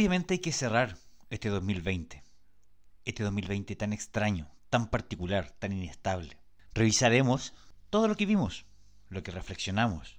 Obviamente hay que cerrar este 2020. Este 2020 tan extraño, tan particular, tan inestable. Revisaremos todo lo que vimos, lo que reflexionamos,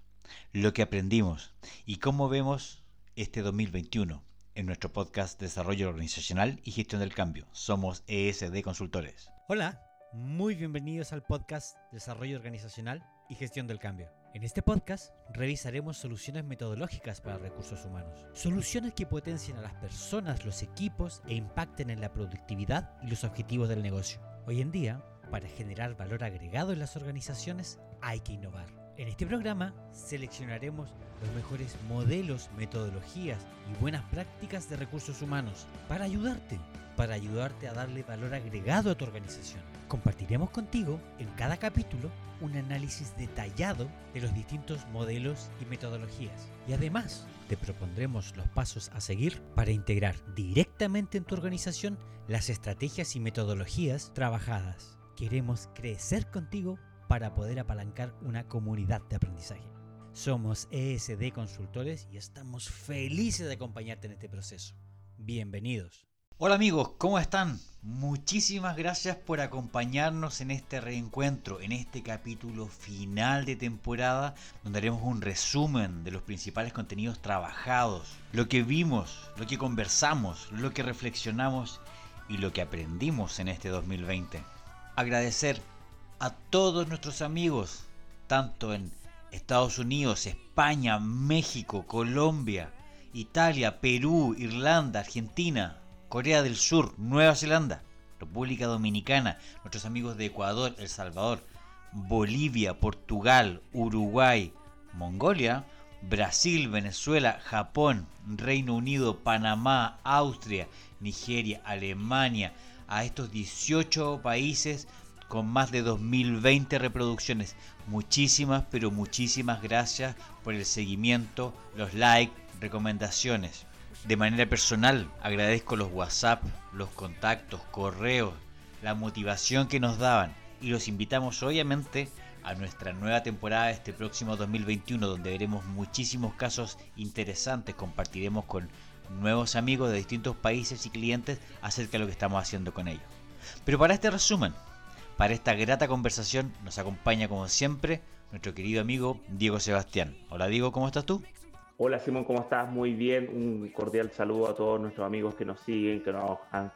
lo que aprendimos y cómo vemos este 2021 en nuestro podcast Desarrollo Organizacional y Gestión del Cambio. Somos ESD Consultores. Hola, muy bienvenidos al podcast Desarrollo Organizacional y Gestión del Cambio. En este podcast revisaremos soluciones metodológicas para recursos humanos. Soluciones que potencien a las personas, los equipos e impacten en la productividad y los objetivos del negocio. Hoy en día, para generar valor agregado en las organizaciones, hay que innovar. En este programa seleccionaremos los mejores modelos, metodologías y buenas prácticas de recursos humanos para ayudarte, para ayudarte a darle valor agregado a tu organización. Compartiremos contigo en cada capítulo un análisis detallado de los distintos modelos y metodologías. Y además te propondremos los pasos a seguir para integrar directamente en tu organización las estrategias y metodologías trabajadas. Queremos crecer contigo para poder apalancar una comunidad de aprendizaje. Somos ESD Consultores y estamos felices de acompañarte en este proceso. Bienvenidos. Hola amigos, ¿cómo están? Muchísimas gracias por acompañarnos en este reencuentro, en este capítulo final de temporada, donde haremos un resumen de los principales contenidos trabajados, lo que vimos, lo que conversamos, lo que reflexionamos y lo que aprendimos en este 2020. Agradecer a todos nuestros amigos, tanto en Estados Unidos, España, México, Colombia, Italia, Perú, Irlanda, Argentina, Corea del Sur, Nueva Zelanda, República Dominicana, nuestros amigos de Ecuador, El Salvador, Bolivia, Portugal, Uruguay, Mongolia, Brasil, Venezuela, Japón, Reino Unido, Panamá, Austria, Nigeria, Alemania, a estos 18 países con más de 2020 reproducciones. Muchísimas, pero muchísimas gracias por el seguimiento, los likes, recomendaciones. De manera personal, agradezco los WhatsApp, los contactos, correos, la motivación que nos daban y los invitamos obviamente a nuestra nueva temporada este próximo 2021 donde veremos muchísimos casos interesantes, compartiremos con nuevos amigos de distintos países y clientes acerca de lo que estamos haciendo con ellos. Pero para este resumen, para esta grata conversación nos acompaña como siempre nuestro querido amigo Diego Sebastián. Hola Diego, ¿cómo estás tú? Hola Simón, ¿cómo estás? Muy bien. Un cordial saludo a todos nuestros amigos que nos siguen, que nos han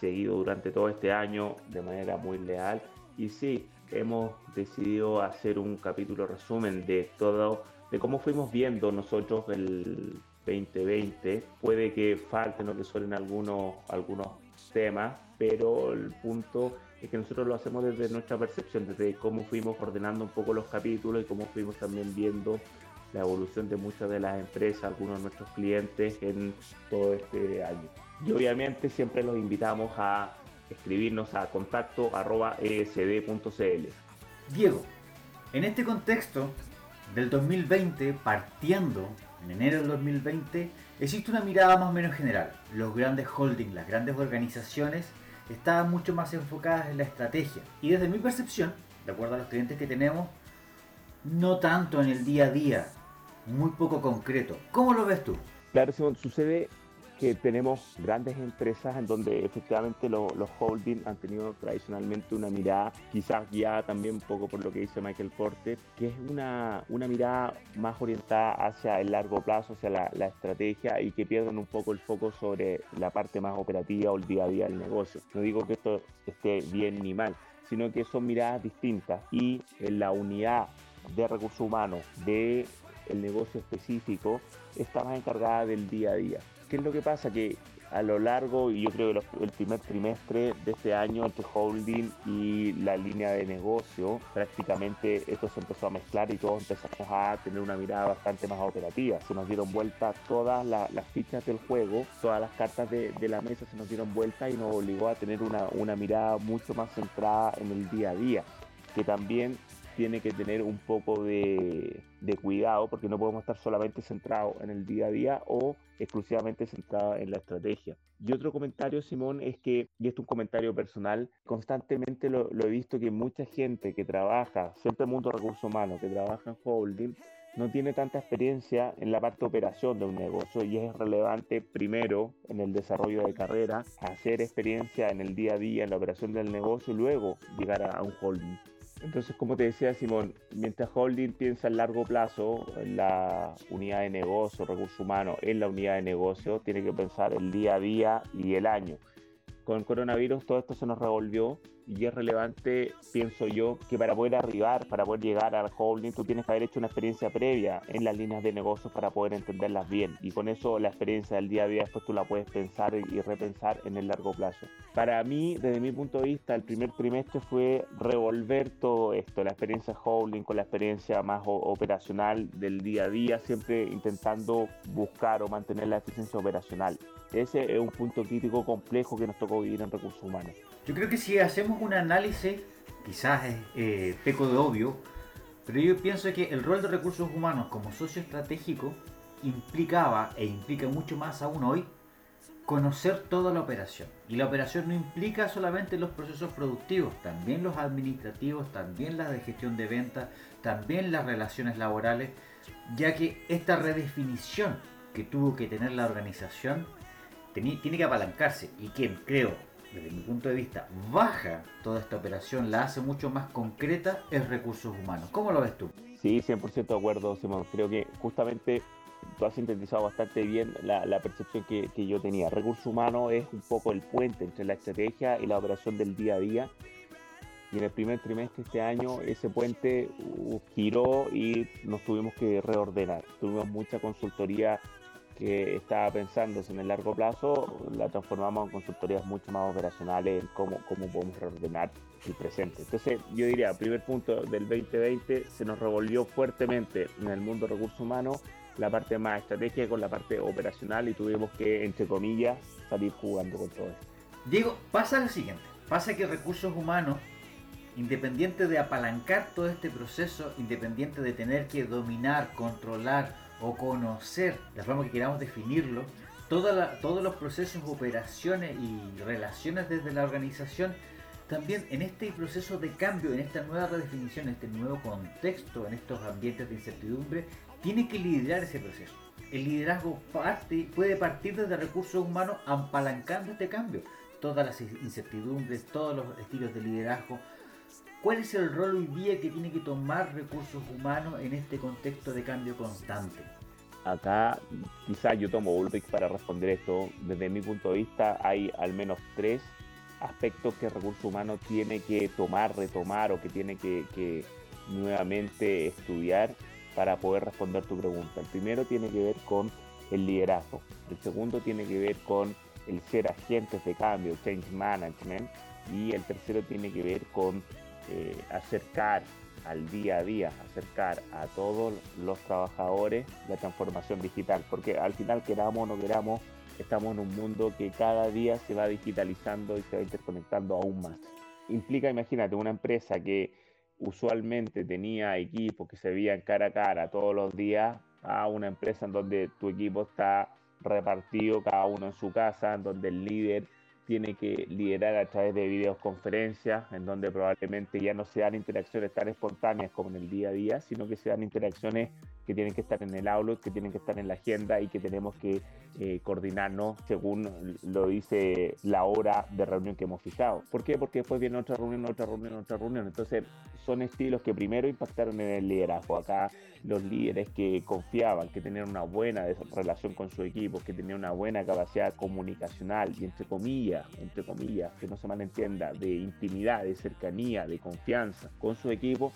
seguido durante todo este año de manera muy leal. Y sí, hemos decidido hacer un capítulo resumen de todo, de cómo fuimos viendo nosotros el 2020. Puede que falten o que suelen algunos, algunos temas, pero el punto es que nosotros lo hacemos desde nuestra percepción, desde cómo fuimos ordenando un poco los capítulos y cómo fuimos también viendo la evolución de muchas de las empresas, algunos de nuestros clientes en todo este año. Y obviamente siempre los invitamos a escribirnos a contacto esd.cl. Diego, en este contexto del 2020, partiendo en enero del 2020, existe una mirada más o menos general. Los grandes holdings, las grandes organizaciones, estaban mucho más enfocadas en la estrategia. Y desde mi percepción, de acuerdo a los clientes que tenemos, no tanto en el día a día, muy poco concreto. ¿Cómo lo ves tú? Claro, Simón, sucede que tenemos grandes empresas en donde efectivamente los holdings han tenido tradicionalmente una mirada, quizás guiada también un poco por lo que dice Michael Porter, que es una, una mirada más orientada hacia el largo plazo, hacia la, la, estrategia y que pierden un poco el foco sobre la parte más operativa o el día a día del negocio. No digo que esto esté bien ni mal, sino que son miradas distintas y en la unidad de recursos humanos de el negocio específico está más encargada del día a día. ¿Qué es lo que pasa? Que a lo largo, y yo creo que el primer trimestre de este año, entre holding y la línea de negocio, prácticamente esto se empezó a mezclar y todos empezamos a tener una mirada bastante más operativa. Se nos dieron vuelta todas las fichas del juego, todas las cartas de, de, la mesa se nos dieron vuelta y nos obligó a tener una, una mirada mucho más centrada en el día a día, que también tiene que tener un poco de, cuidado porque no podemos estar solamente centrados en el día a día o exclusivamente centrados en la estrategia. Y otro comentario, Simón, es que, y esto es un comentario personal, constantemente lo, he visto que mucha gente que trabaja, siempre el mundo recursos humanos, que trabaja en holding, no tiene tanta experiencia en la parte de operación de un negocio y es relevante primero en el desarrollo de carrera, hacer experiencia en el día a día, en la operación del negocio y luego llegar a un holding. Entonces, como te decía Simón, mientras Holding piensa en largo plazo, en la unidad de negocio, recursos humanos, en la unidad de negocio, tiene que pensar el día a día y el año. Con el coronavirus todo esto se nos revolvió y es relevante, pienso yo, que para poder arribar, para poder llegar al holding, tú tienes que haber hecho una experiencia previa en las líneas de negocio para poder entenderlas bien. Y con eso la experiencia del día a día después tú la puedes pensar y repensar en el largo plazo. Para mí, desde mi punto de vista, el primer trimestre fue revolver todo esto, la experiencia holding con la experiencia más operacional del día a día, siempre intentando buscar o mantener la eficiencia operacional. Ese es un punto crítico complejo que nos tocó vivir en recursos humanos. Yo creo que si hacemos un análisis, quizás es eh, peco de obvio, pero yo pienso que el rol de recursos humanos como socio estratégico implicaba e implica mucho más aún hoy conocer toda la operación. Y la operación no implica solamente los procesos productivos, también los administrativos, también las de gestión de ventas, también las relaciones laborales, ya que esta redefinición que tuvo que tener la organización tiene que apalancarse. Y quien creo desde mi punto de vista, baja toda esta operación, la hace mucho más concreta, es recursos humanos. ¿Cómo lo ves tú? Sí, 100% de acuerdo, Simón. Creo que justamente tú has sintetizado bastante bien la, percepción que, yo tenía. Recursos humanos es un poco el puente entre la estrategia y la operación del día a día. Y en el primer trimestre de este año ese puente uh, giró y nos tuvimos que reordenar. Tuvimos mucha consultoría que estaba pensándose en el largo plazo, la transformamos en consultorías mucho más operacionales en cómo, cómo podemos reordenar el presente. Entonces, yo diría, primer punto del 2020, se nos revolvió fuertemente en el mundo de recursos humanos la parte más estratégica con la parte operacional y tuvimos que, entre comillas, salir jugando con todo esto. Diego, pasa lo siguiente, pasa que recursos humanos independiente de apalancar todo este proceso, independiente de tener que dominar, controlar, o conocer, la forma que queramos definirlo, todos los procesos, operaciones y relaciones desde la organización, también en este proceso de cambio, en esta nueva redefinición, en este nuevo contexto, en estos ambientes de incertidumbre, tiene que liderar ese proceso. El liderazgo parte, puede partir desde recursos humanos apalancando este cambio. Todas las incertidumbres, todos los estilos de liderazgo, ¿Cuál es el rol hoy día que tiene que tomar recursos humanos en este contexto de cambio constante? Acá quizás yo tomo Ulrich para responder esto. Desde mi punto de vista hay al menos tres aspectos que recursos humanos tiene que tomar, retomar o que tiene que, nuevamente estudiar para poder responder tu pregunta. El primero tiene que ver con el liderazgo. El segundo tiene que ver con el ser agentes de cambio, change management. Y el tercero tiene que ver con eh, acercar al día a día, acercar a todos los trabajadores la transformación digital, porque al final queramos o no queramos, estamos en un mundo que cada día se va digitalizando y se va interconectando aún más. Implica, imagínate, una empresa que usualmente tenía equipos que se veían cara a cara todos los días, a una empresa en donde tu equipo está repartido cada uno en su casa, en donde el líder tiene que liderar a través de videoconferencias, en donde probablemente ya no se dan interacciones tan espontáneas como en el día a día, sino que se dan interacciones que tienen que estar en el Outlook, que tienen que estar en la agenda y que tenemos que eh, coordinarnos según lo dice la hora de reunión que hemos fijado. ¿Por qué? Porque después viene otra reunión, otra reunión, otra reunión. Entonces son estilos que primero impactaron en el liderazgo. Acá los líderes que confiaban, que tenían una buena relación con su equipo, que tenían una buena capacidad comunicacional y entre comillas, entre comillas, que no se malentienda, de intimidad, de cercanía, de confianza con su equipo,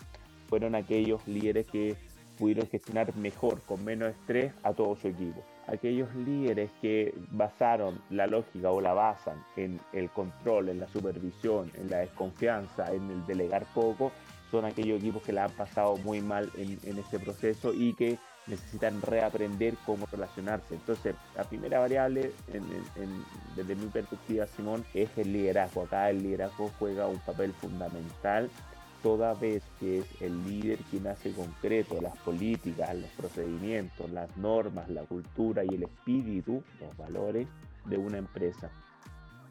fueron aquellos líderes que pudieron gestionar mejor, con menos estrés, a todo su equipo. Aquellos líderes que basaron la lógica o la basan en el control, en la supervisión, en la desconfianza, en el delegar poco, son aquellos equipos que la han pasado muy mal en, este proceso y que necesitan reaprender cómo relacionarse. Entonces, la primera variable, desde mi perspectiva, Simón, es el liderazgo. Acá el liderazgo juega un papel fundamental toda vez que es el líder quien hace concreto las políticas, los procedimientos, las normas, la cultura y el espíritu, los valores de una empresa.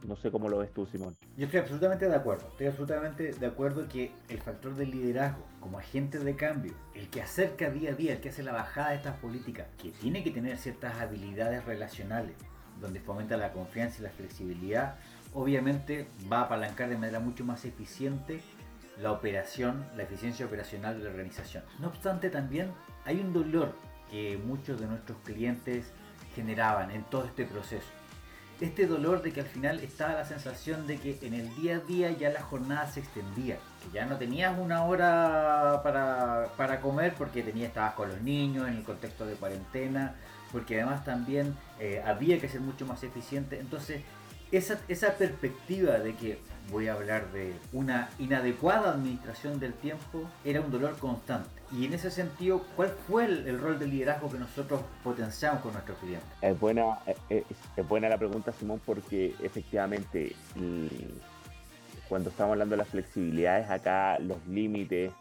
No sé cómo lo ves tú, Simón. Yo estoy absolutamente de acuerdo. Estoy absolutamente de acuerdo que el factor del liderazgo como agente de cambio, el que acerca día a día, el que hace la bajada de estas políticas, que tiene que tener ciertas habilidades relacionales, donde fomenta la confianza y la flexibilidad, obviamente va a apalancar de manera mucho más eficiente la operación, la eficiencia operacional de la organización. No obstante, también hay un dolor que muchos de nuestros clientes generaban en todo este proceso. Este dolor de que al final estaba la sensación de que en el día a día ya la jornada se extendía, que ya no tenías una hora para, comer porque tenías, estabas con los niños en el contexto de cuarentena, porque además también eh, había que ser mucho más eficiente. Entonces, esa, esa perspectiva de que voy a hablar de una inadecuada administración del tiempo, era un dolor constante. Y en ese sentido, ¿cuál fue el, rol de liderazgo que nosotros potenciamos con nuestros clientes? Es buena, es, buena la pregunta, Simón, porque efectivamente cuando estamos hablando de las flexibilidades, acá los límites,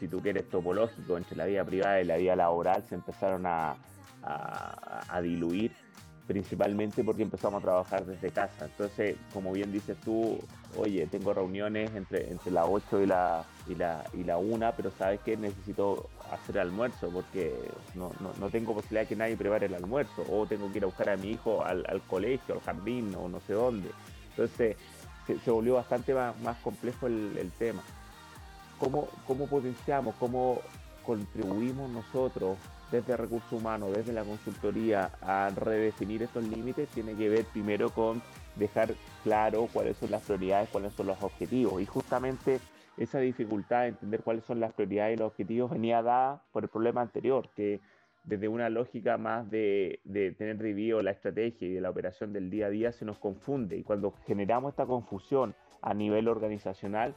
si tú quieres, topológicos entre la vida privada y la vida laboral se empezaron a, a diluir principalmente porque empezamos a trabajar desde casa. Entonces, como bien dices tú, oye, tengo reuniones entre, entre las 8 y la, y, la, y la 1, pero sabes que necesito hacer almuerzo porque no, no, tengo posibilidad de que nadie prepare el almuerzo o tengo que ir a buscar a mi hijo al, colegio, al jardín o no sé dónde. Entonces, se, volvió bastante más, más complejo el, el tema. ¿Cómo, ¿Cómo potenciamos, cómo contribuimos nosotros desde recursos humanos, desde la consultoría, a redefinir estos límites, tiene que ver primero con dejar claro cuáles son las prioridades, cuáles son los objetivos. Y justamente esa dificultad de entender cuáles son las prioridades y los objetivos venía dada por el problema anterior, que desde una lógica más de, tener revivido la estrategia y de la operación del día a día se nos confunde. Y cuando generamos esta confusión a nivel organizacional,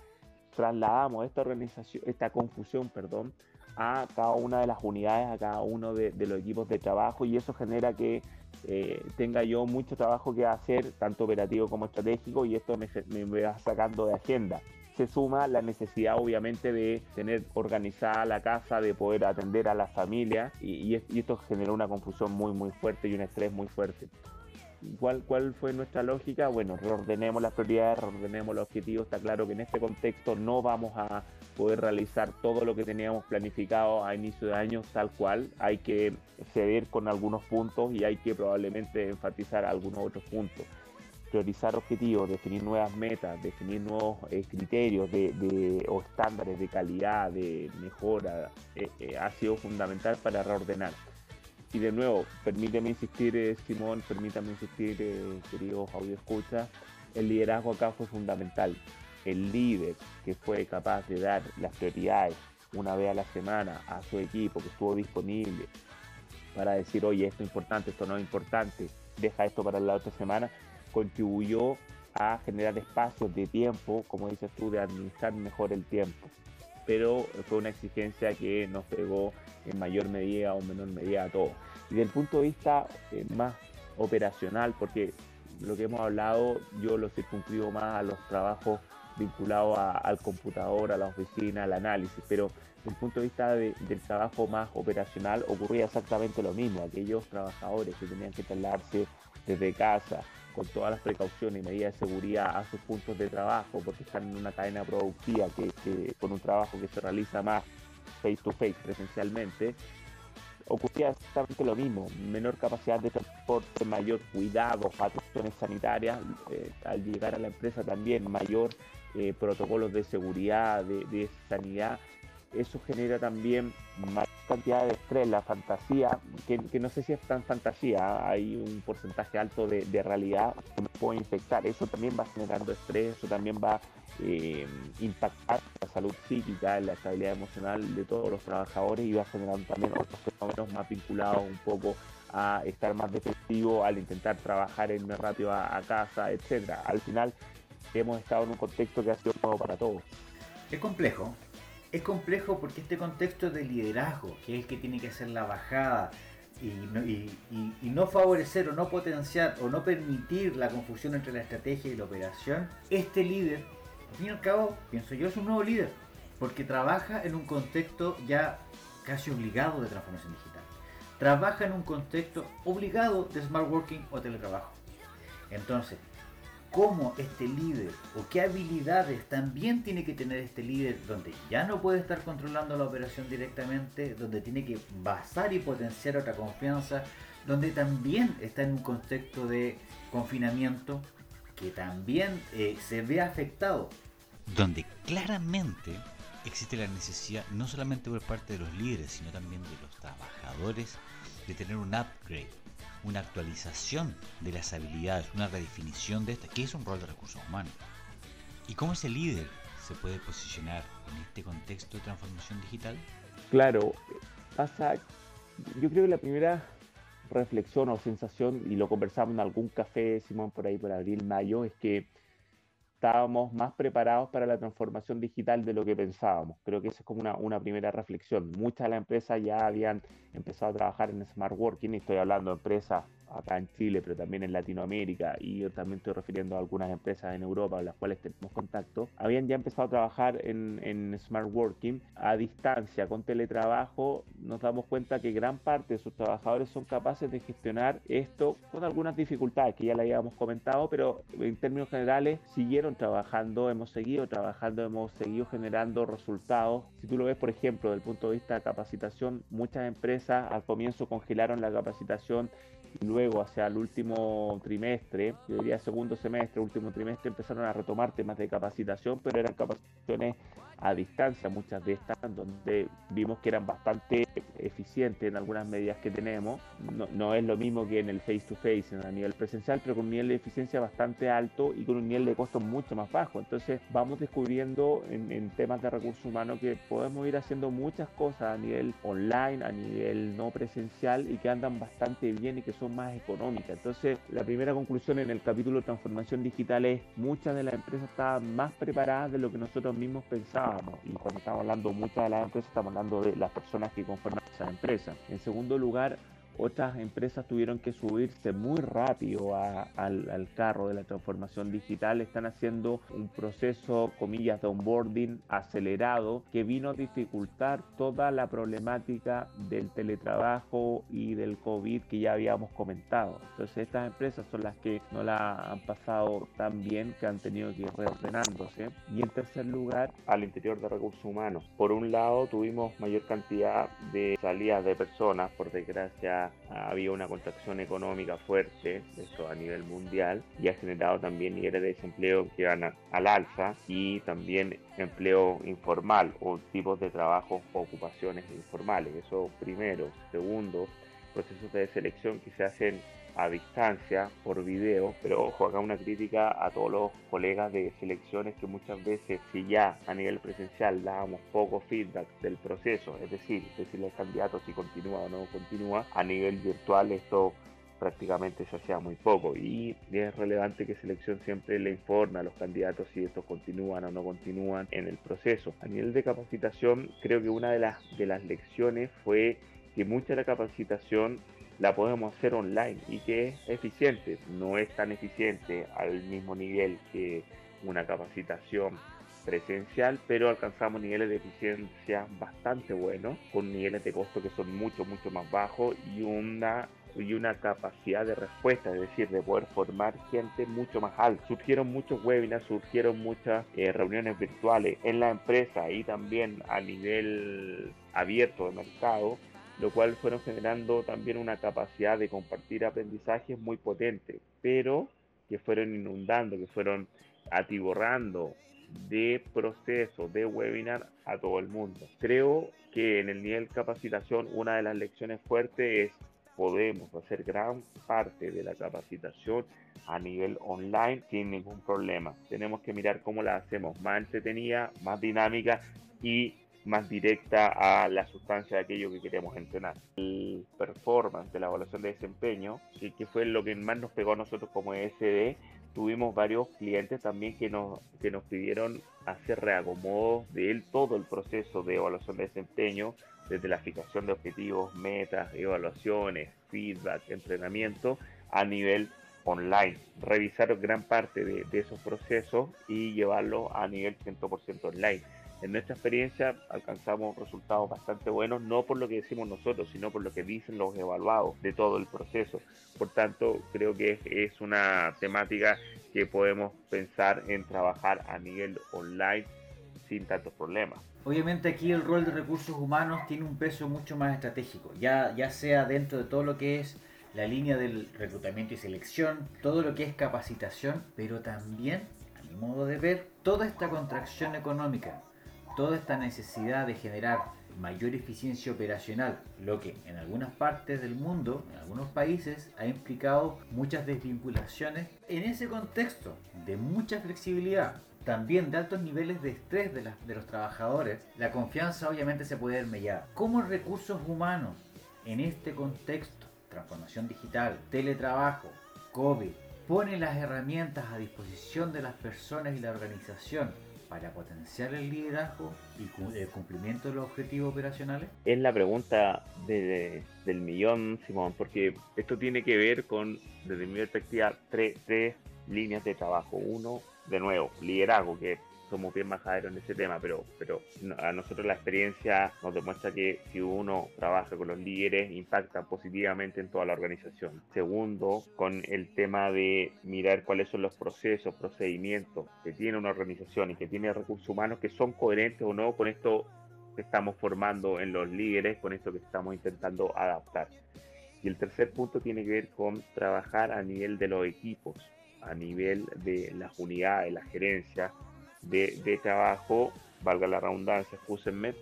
trasladamos esta, organización, esta confusión perdón, a cada una de las unidades, a cada uno de, los equipos de trabajo y eso genera que eh, tenga yo mucho trabajo que hacer, tanto operativo como estratégico y esto me, me va sacando de agenda. Se suma la necesidad obviamente de tener organizada la casa, de poder atender a la familia y, y esto generó una confusión muy muy fuerte y un estrés muy fuerte. ¿Cuál, ¿Cuál fue nuestra lógica? Bueno, reordenemos las prioridades, reordenemos los objetivos. Está claro que en este contexto no vamos a poder realizar todo lo que teníamos planificado a inicio de año tal cual. Hay que ceder con algunos puntos y hay que probablemente enfatizar algunos otros puntos. Priorizar objetivos, definir nuevas metas, definir nuevos eh, criterios de, o estándares de calidad, de mejora, eh, eh, ha sido fundamental para reordenar y de nuevo, permíteme insistir, Simón, permítame insistir, queridos audio escucha, el liderazgo acá fue fundamental. El líder que fue capaz de dar las prioridades una vez a la semana a su equipo, que estuvo disponible para decir, oye, esto es importante, esto no es importante, deja esto para la otra semana, contribuyó a generar espacios de tiempo, como dices tú, de administrar mejor el tiempo. Pero fue una exigencia que nos pegó en mayor medida o menor medida a todos. Y desde el punto de vista eh, más operacional, porque lo que hemos hablado yo lo circunscribo más a los trabajos vinculados al computador, a la oficina, al análisis, pero desde el punto de vista del trabajo más operacional ocurría exactamente lo mismo. Aquellos trabajadores que tenían que trasladarse desde casa con todas las precauciones y medidas de seguridad a sus puntos de trabajo, porque están en una cadena productiva que con un trabajo que se realiza más face to face presencialmente, ocurría exactamente lo mismo, menor capacidad de transporte, mayor cuidado, atenciones sanitarias, eh, al llegar a la empresa también mayor eh, protocolos de seguridad, de, sanidad, eso genera también mayor cantidad de estrés, la fantasía, que, no sé si es tan fantasía, hay un porcentaje alto de, de realidad que me puede infectar, eso también va generando estrés, eso también va eh, impactar la salud psíquica, la estabilidad emocional de todos los trabajadores y va generando también otros fenómenos más vinculados un poco a estar más defensivo, al intentar trabajar en más rápido a, casa, etcétera. Al final hemos estado en un contexto que ha sido nuevo para todos. Es complejo, es complejo porque este contexto de liderazgo, que es el que tiene que hacer la bajada, y, no, favorecer o no potenciar o no permitir la confusión entre la estrategia y la operación, este líder al fin y al cabo, pienso yo, es un nuevo líder, porque trabaja en un contexto ya casi obligado de transformación digital. Trabaja en un contexto obligado de smart working o teletrabajo. Entonces, cómo este líder o qué habilidades también tiene que tener este líder donde ya no puede estar controlando la operación directamente, donde tiene que basar y potenciar otra confianza, donde también está en un contexto de confinamiento que también eh, se ve afectado. Donde claramente existe la necesidad, no solamente por parte de los líderes, sino también de los trabajadores, de tener un upgrade, una actualización de las habilidades, una redefinición de esta, que es un rol de recursos humanos. ¿Y cómo ese líder se puede posicionar en este contexto de transformación digital? Claro, pasa, yo creo que la primera reflexión o sensación, y lo conversamos en algún café, Simón, por ahí por abril, mayo, es que estábamos más preparados para la transformación digital de lo que pensábamos. Creo que esa es como una, una, primera reflexión. Muchas de las empresas ya habían empezado a trabajar en smart working, estoy hablando de empresas acá en Chile, pero también en Latinoamérica, y yo también estoy refiriendo a algunas empresas en Europa con las cuales tenemos contacto, habían ya empezado a trabajar en, en Smart Working a distancia, con teletrabajo, nos damos cuenta que gran parte de sus trabajadores son capaces de gestionar esto con algunas dificultades que ya le habíamos comentado, pero en términos generales siguieron trabajando, hemos seguido trabajando, hemos seguido generando resultados. Si tú lo ves, por ejemplo, desde el punto de vista de capacitación, muchas empresas al comienzo congelaron la capacitación luego hacia el último trimestre, yo diría segundo semestre, último trimestre, empezaron a retomar temas de capacitación, pero eran capacitaciones a distancia, muchas de estas, donde vimos que eran bastante eficientes en algunas medidas que tenemos. No, no es lo mismo que en el face to face, a nivel presencial, pero con un nivel de eficiencia bastante alto y con un nivel de costo mucho más bajo. Entonces vamos descubriendo en, temas de recursos humanos que podemos ir haciendo muchas cosas a nivel online, a nivel no presencial y que andan bastante bien y que son más económicas. Entonces la primera conclusión en el capítulo transformación digital es muchas de las empresas estaban más preparadas de lo que nosotros mismos pensábamos y cuando estamos hablando muchas de las empresas, estamos hablando de las personas que conforman esa empresa. En segundo lugar, otras empresas tuvieron que subirse muy rápido al, carro de la transformación digital. Están haciendo un proceso, comillas, de onboarding acelerado que vino a dificultar toda la problemática del teletrabajo y del COVID que ya habíamos comentado. Entonces estas empresas son las que no la han pasado tan bien, que han tenido que ir reordenándose. Y en tercer lugar, al interior de recursos humanos. Por un lado, tuvimos mayor cantidad de salidas de personas, por desgracia había una contracción económica fuerte, esto a nivel mundial, y ha generado también niveles de desempleo que van al alza y también empleo informal o tipos de trabajo o ocupaciones informales. Eso primero. Segundo, procesos de selección que se hacen a distancia, por video, pero ojo, acá una crítica a todos los colegas de selecciones que muchas veces, si ya a nivel presencial dábamos poco feedback del proceso, es decir, decirle al candidato si continúa o no continúa, a nivel virtual esto prácticamente se hacía muy poco y es relevante que selección siempre le informe a los candidatos si estos continúan o no continúan en el proceso. A nivel de capacitación, creo que una de las, de las lecciones fue que mucha de la capacitación la podemos hacer online y que es eficiente. No es tan eficiente al mismo nivel que una capacitación presencial, pero alcanzamos niveles de eficiencia bastante buenos, con niveles de costo que son mucho, mucho más bajos y una y una capacidad de respuesta, es decir, de poder formar gente mucho más alta. Surgieron muchos webinars, surgieron muchas eh, reuniones virtuales en la empresa y también a nivel abierto de mercado lo cual fueron generando también una capacidad de compartir aprendizajes muy potente, pero que fueron inundando, que fueron atiborrando de proceso, de webinar a todo el mundo. Creo que en el nivel capacitación una de las lecciones fuertes es podemos hacer gran parte de la capacitación a nivel online sin ningún problema. Tenemos que mirar cómo la hacemos más entretenida, más dinámica y más directa a la sustancia de aquello que queremos entrenar. El performance de la evaluación de desempeño, que, fue lo que más nos pegó a nosotros como ESD, tuvimos varios clientes también que nos, que nos pidieron hacer reacomodos de él todo el proceso de evaluación de desempeño, desde la fijación de objetivos, metas, evaluaciones, feedback, entrenamiento, a nivel online. Revisar gran parte de, de esos procesos y llevarlo a nivel 100% online en nuestra experiencia alcanzamos resultados bastante buenos, no por lo que decimos nosotros, sino por lo que dicen los evaluados de todo el proceso. Por tanto, creo que es una temática que podemos pensar en trabajar a nivel online sin tantos problemas. Obviamente aquí el rol de recursos humanos tiene un peso mucho más estratégico, ya, ya sea dentro de todo lo que es la línea del reclutamiento y selección, todo lo que es capacitación, pero también, a mi modo de ver, toda esta contracción económica, toda esta necesidad de generar mayor eficiencia operacional, lo que en algunas partes del mundo, en algunos países, ha implicado muchas desvinculaciones. En ese contexto de mucha flexibilidad, también de altos niveles de estrés de, los trabajadores, la confianza obviamente se puede ver mellada. ¿Cómo recursos humanos en este contexto, transformación digital, teletrabajo, COVID, pone las herramientas a disposición de las personas y la organización para potenciar el liderazgo y el cumplimiento de los objetivos operacionales? Es la pregunta del millón, Simón, porque esto tiene que ver con, desde mi perspectiva, tres, tres líneas de trabajo. Uno, de nuevo, liderazgo, que somos bien majaderos en ese tema, pero, pero a nosotros la experiencia nos demuestra que si uno trabaja con los líderes, impacta positivamente en toda la organización. Segundo, con el tema de mirar cuáles son los procesos, procedimientos que tiene una organización y que tiene recursos humanos que son coherentes o no con esto que estamos formando en los líderes, con esto que estamos intentando adaptar. Y el tercer punto tiene que ver con trabajar a nivel de los equipos, a nivel de las unidades, la gerencia, de, trabajo, valga la redundancia, escúsenme,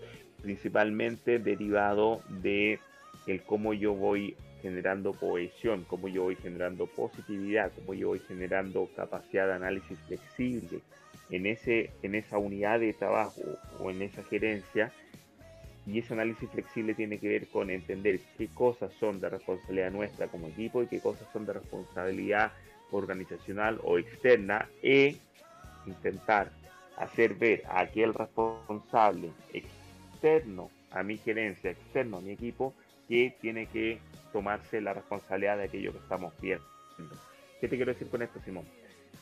principalmente derivado de el cómo yo voy generando cohesión, cómo yo voy generando positividad, cómo yo voy generando capacidad de análisis flexible en, ese, en esa unidad de trabajo o en esa gerencia. Y ese análisis flexible tiene que ver con entender qué cosas son de responsabilidad nuestra como equipo y qué cosas son de responsabilidad organizacional o externa e intentar hacer ver a aquel responsable externo a mi gerencia, externo a mi equipo, que tiene que tomarse la responsabilidad de aquello que estamos viendo. ¿Qué te quiero decir con esto, Simón?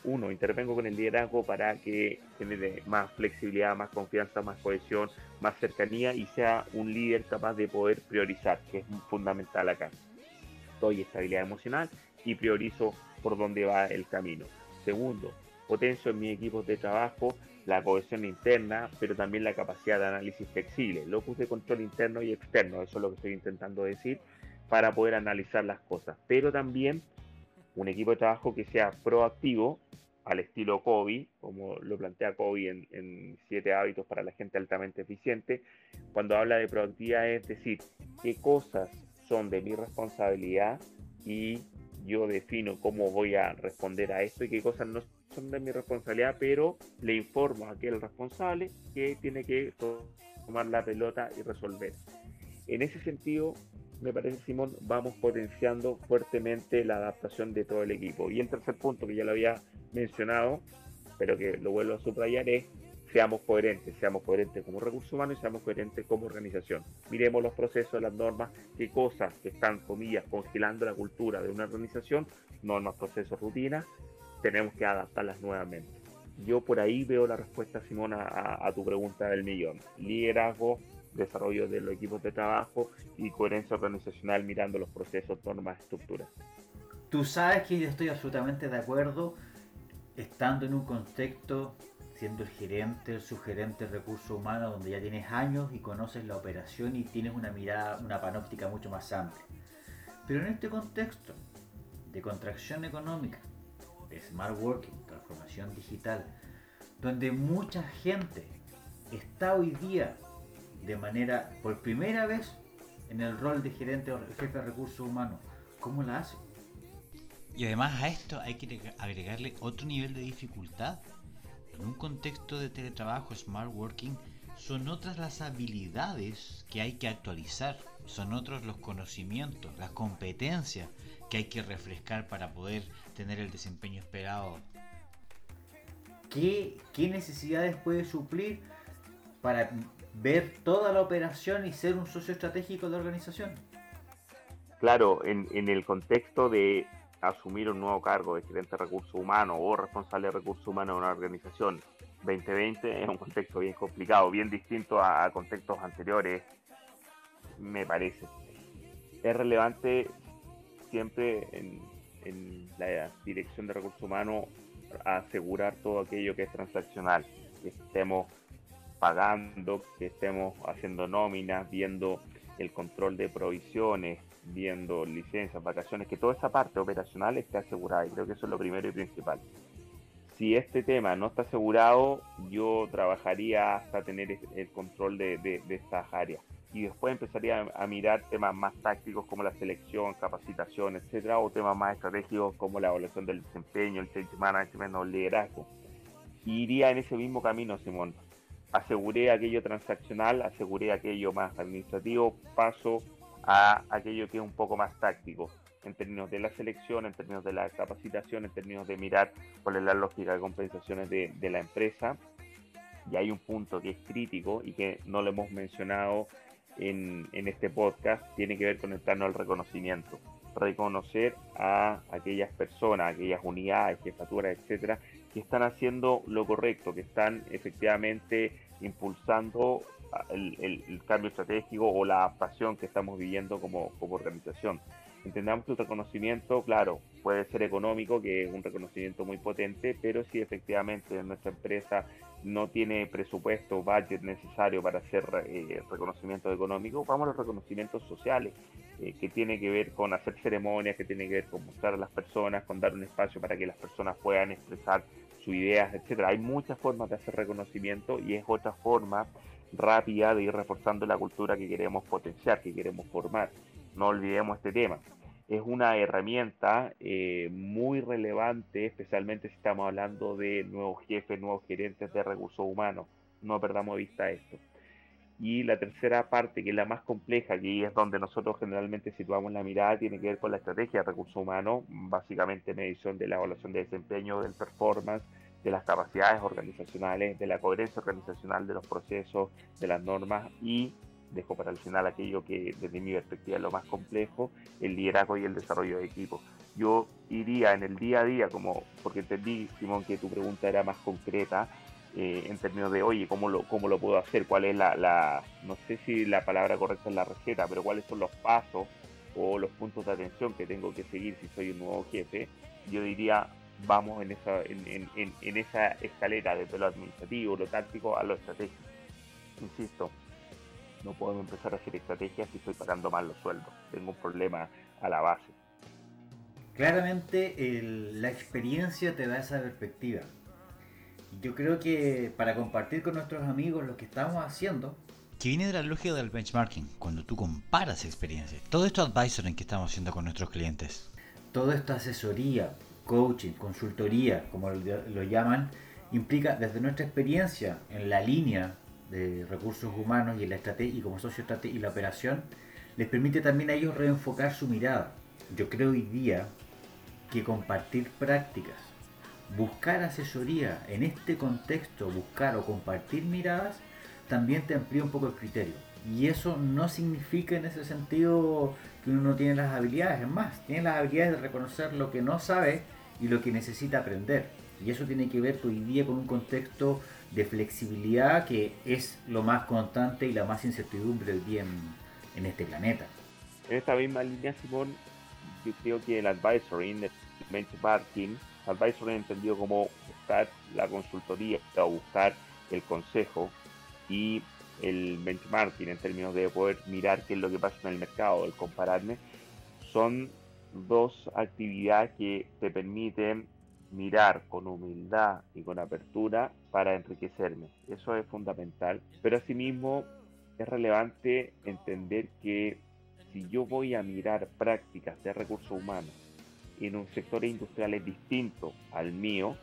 Uno, intervengo con el liderazgo para que genere más flexibilidad, más confianza, más cohesión, más cercanía y sea un líder capaz de poder priorizar, que es fundamental acá. Doy estabilidad emocional y priorizo por dónde va el camino. Segundo, potencio en mi equipo de trabajo la cohesión interna, pero también la capacidad de análisis flexible, locus de control interno y externo, eso es lo que estoy intentando decir, para poder analizar las cosas, pero también un equipo de trabajo que sea proactivo, al estilo Kobe, como lo plantea Kobe en, en, Siete Hábitos para la gente altamente eficiente, cuando habla de proactividad es decir, qué cosas son de mi responsabilidad y yo defino cómo voy a responder a esto y qué cosas no son de mi responsabilidad, pero le informo a aquel responsable que tiene que tomar la pelota y resolver. En ese sentido, me parece, Simón, vamos potenciando fuertemente la adaptación de todo el equipo. Y el tercer punto que ya lo había mencionado, pero que lo vuelvo a subrayar, es seamos coherentes, seamos coherentes como recursos humanos y seamos coherentes como organización. Miremos los procesos, las normas, qué cosas que están, comillas, congelando la cultura de una organización, normas, procesos, rutinas, tenemos que adaptarlas nuevamente. Yo por ahí veo la respuesta, Simón, a, tu pregunta del millón. Liderazgo, desarrollo de los equipos de trabajo y coherencia organizacional mirando los procesos, normas, estructuras. Tú sabes que yo estoy absolutamente de acuerdo estando en un contexto, siendo el gerente, el subgerente de recursos humanos, donde ya tienes años y conoces la operación y tienes una mirada, una panóptica mucho más amplia. Pero en este contexto de contracción económica, Smart Working, transformación digital, donde mucha gente está hoy día de manera, por primera vez, en el rol de gerente o jefe de recursos humanos. ¿Cómo la hace? Y además a esto hay que agregarle otro nivel de dificultad. En un contexto de teletrabajo, smart working, son otras las habilidades que hay que actualizar, son otros los conocimientos, las competencias que hay que refrescar para poder tener el desempeño esperado. ¿Qué, qué necesidades puede suplir para ver toda la operación y ser un socio estratégico de la organización? Claro, en, en el contexto de asumir un nuevo cargo de gerente de recursos humanos o responsable de recursos humanos de una organización 2020 es un contexto bien complicado, bien distinto a contextos anteriores, me parece. Es relevante siempre en, la dirección de recursos humanos asegurar todo aquello que es transaccional, que estemos pagando, que estemos haciendo nóminas, viendo el control de provisiones, viendo licencias, vacaciones, que toda esa parte operacional esté asegurada. Y creo que eso es lo primero y principal. Si este tema no está asegurado, yo trabajaría hasta tener el control de, estas áreas. Y después empezaría a, mirar temas más tácticos como la selección, capacitación, etcétera, o temas más estratégicos como la evaluación del desempeño, el change management o el liderazgo. iría en ese mismo camino, Simón. Aseguré aquello transaccional, aseguré aquello más administrativo, paso a aquello que es un poco más táctico, en términos de la selección, en términos de la capacitación, en términos de mirar cuál es la lógica de compensaciones de, la empresa. Y hay un punto que es crítico y que no lo hemos mencionado en, en este podcast, tiene que ver con el plano del reconocimiento. Reconocer a aquellas personas, aquellas unidades, jefaturas, etcétera, que están haciendo lo correcto, que están efectivamente impulsando el, cambio estratégico o la adaptación que estamos viviendo como, organización. Entendamos que el reconocimiento, claro, puede ser económico, que es un reconocimiento muy potente, pero si efectivamente nuestra empresa no tiene presupuesto, budget necesario para hacer eh, reconocimiento económico, vamos a los reconocimientos sociales, eh, que tiene que ver con hacer ceremonias, que tiene que ver con mostrar a las personas, con dar un espacio para que las personas puedan expresar sus ideas, etcétera. Hay muchas formas de hacer reconocimiento y es otra forma rápida de ir reforzando la cultura que queremos potenciar, que queremos formar. No olvidemos este tema. Es una herramienta eh, muy relevante, especialmente si estamos hablando de nuevos jefes, nuevos gerentes de recursos humanos. No perdamos vista esto. Y la tercera parte, que es la más compleja, que es donde nosotros generalmente situamos la mirada, tiene que ver con la estrategia de recursos humanos, básicamente medición de la evaluación de desempeño, del performance, de las capacidades organizacionales, de la coherencia organizacional de los procesos, de las normas y dejo para el final aquello que desde mi perspectiva es lo más complejo, el liderazgo y el desarrollo de equipos. Yo iría en el día a día, como porque entendí, Simón, que tu pregunta era más concreta, eh, en términos de, oye, ¿cómo lo, ¿cómo lo puedo hacer? ¿Cuál es la, la, no sé si la palabra correcta es la receta, pero cuáles son los pasos o los puntos de atención que tengo que seguir si soy un nuevo jefe? Yo diría, vamos en esa, en, en, en esa escalera desde lo administrativo, lo táctico a lo estratégico. Insisto, no podemos empezar a hacer estrategias si estoy pagando mal los sueldos. Tengo un problema a la base. Claramente la experiencia te da esa perspectiva. Yo creo que para compartir con nuestros amigos lo que estamos haciendo, que viene de la lógica del benchmarking, cuando tú comparas experiencias, todo esto advisoring que estamos haciendo con nuestros clientes, toda esta asesoría, coaching, consultoría, como lo, llaman, implica desde nuestra experiencia en la línea de recursos humanos y la y como socio y la operación, les permite también a ellos reenfocar su mirada. Yo creo hoy día que compartir prácticas, buscar asesoría en este contexto, buscar o compartir miradas, también te amplía un poco el criterio. Y eso no significa en ese sentido que uno no tiene las habilidades, es más, tiene las habilidades de reconocer lo que no sabe y lo que necesita aprender. Y eso tiene que ver hoy día con un contexto de flexibilidad que es lo más constante y la más incertidumbre hoy día en, este planeta. En esta misma línea, Simón, yo creo que el advisory, el benchmarking, advisory entendido como buscar la consultoría o buscar el consejo y el benchmarking en términos de poder mirar qué es lo que pasa en el mercado, el compararme, son dos actividades que te permiten mirar con humildad y con apertura para enriquecerme. Eso es fundamental. Pero asimismo es relevante entender que si yo voy a mirar prácticas de recursos humanos en un sector industrial distinto al mío,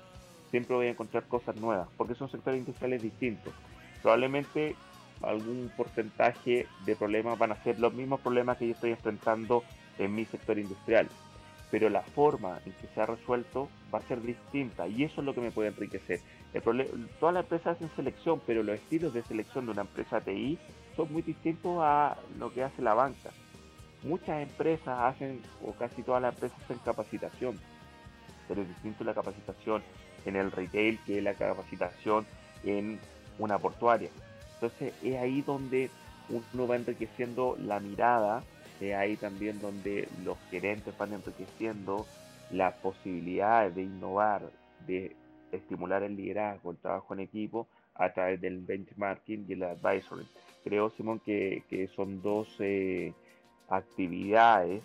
siempre voy a encontrar cosas nuevas, porque son sectores industriales distintos. Probablemente algún porcentaje de problemas van a ser los mismos problemas que yo estoy enfrentando en mi sector industrial, pero la forma en que se ha resuelto va a ser distinta y eso es lo que me puede enriquecer. Todas las empresas hacen selección, pero los estilos de selección de una empresa TI son muy distintos a lo que hace la banca. Muchas empresas hacen, o casi todas las empresas hacen capacitación, pero es distinto la capacitación en el retail que la capacitación en una portuaria. Entonces es ahí donde uno va enriqueciendo la mirada ahí también donde los gerentes van enriqueciendo las posibilidades de innovar, de estimular el liderazgo, el trabajo en equipo a través del benchmarking y el advisory. Creo, Simón, que, que son dos eh, actividades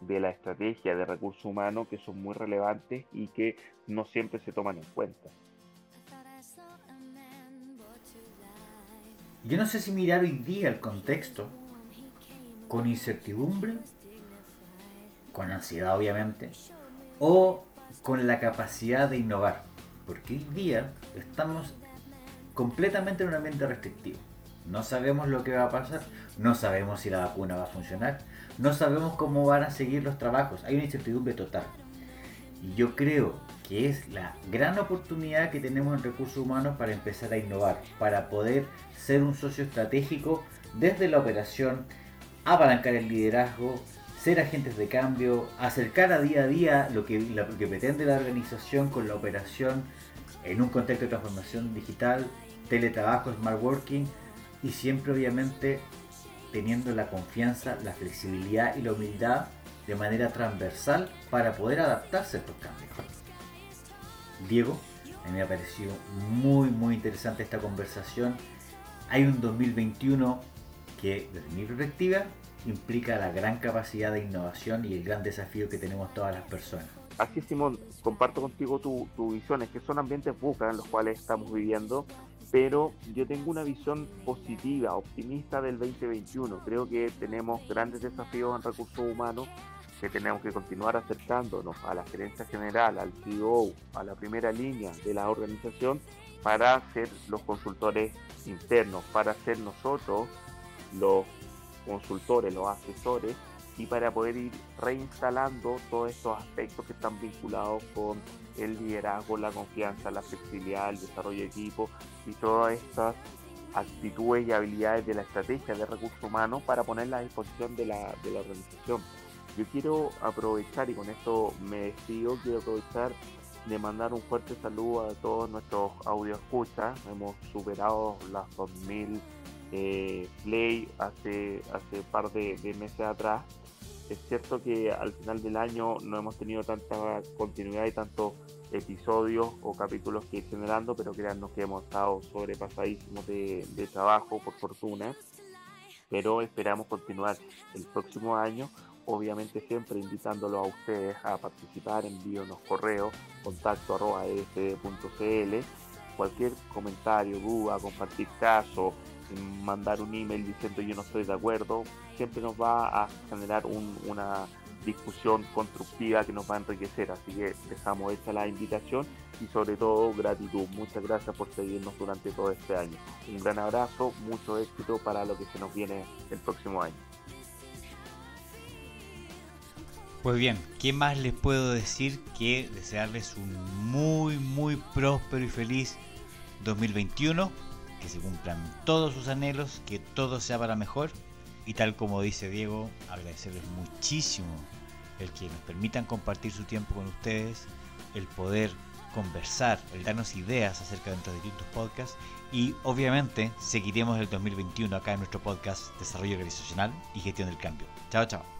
de la estrategia de recursos humanos que son muy relevantes y que no siempre se toman en cuenta. Yo no sé si mirar hoy día el contexto con incertidumbre, con ansiedad obviamente, o con la capacidad de innovar. Porque hoy día estamos completamente en un ambiente restrictivo. No sabemos lo que va a pasar, no sabemos si la vacuna va a funcionar, no sabemos cómo van a seguir los trabajos. Hay una incertidumbre total. Y yo creo que es la gran oportunidad que tenemos en recursos humanos para empezar a innovar, para poder ser un socio estratégico desde la operación, apalancar el liderazgo, ser agentes de cambio, acercar a día a día lo que, lo que pretende la organización con la operación en un contexto de transformación digital, teletrabajo, smart working y siempre obviamente teniendo la confianza, la flexibilidad y la humildad de manera transversal para poder adaptarse a estos cambios. Diego, a mí me ha parecido muy muy interesante esta conversación. Hay un 2021 que desde mi perspectiva implica la gran capacidad de innovación y el gran desafío que tenemos todas las personas. Así Simón, comparto contigo tu, tu visión, es que son ambientes bucas en los cuales estamos viviendo pero yo tengo una visión positiva, optimista del 2021. Creo que tenemos grandes desafíos en recursos humanos que tenemos que continuar acercándonos a la gerencia general, al CEO, a la primera línea de la organización para ser los consultores internos, para ser nosotros los consultores, los asesores y para poder ir reinstalando todos estos aspectos que están vinculados con el liderazgo, la confianza, la flexibilidad, el desarrollo de equipo y todas estas actitudes y habilidades de la estrategia de recursos humanos para ponerla a disposición de la, de la organización. Yo quiero aprovechar, y con esto me despido, quiero aprovechar de mandar un fuerte saludo a todos nuestros audio escuchas. Hemos superado las 2000 eh, play hace, hace par de meses atrás es cierto que al final del año no hemos tenido tanta continuidad y tantos episodios o capítulos que ir generando, pero créannos que hemos estado sobrepasadísimos de, trabajo, por fortuna. Pero esperamos continuar el próximo año obviamente siempre invitándolo a ustedes a participar, envíonos correo, contacto arroba cualquier comentario, duda, compartir caso, mandar un email diciendo yo no estoy de acuerdo, siempre nos va a generar una discusión constructiva que nos va a enriquecer. Así que dejamos hecha la invitación y sobre todo gratitud. Muchas gracias por seguirnos durante todo este año. Un gran abrazo, mucho éxito para lo que se nos viene el próximo año. Pues bien, ¿qué más les puedo decir que desearles un muy, muy próspero y feliz 2021? Que se cumplan todos sus anhelos, que todo sea para mejor y tal como dice Diego, agradecerles muchísimo el que nos permitan compartir su tiempo con ustedes, el poder conversar, el darnos ideas acerca de nuestros distintos podcasts y obviamente seguiremos el 2021 acá en nuestro podcast Desarrollo Organizacional y Gestión del Cambio. Chao, chao.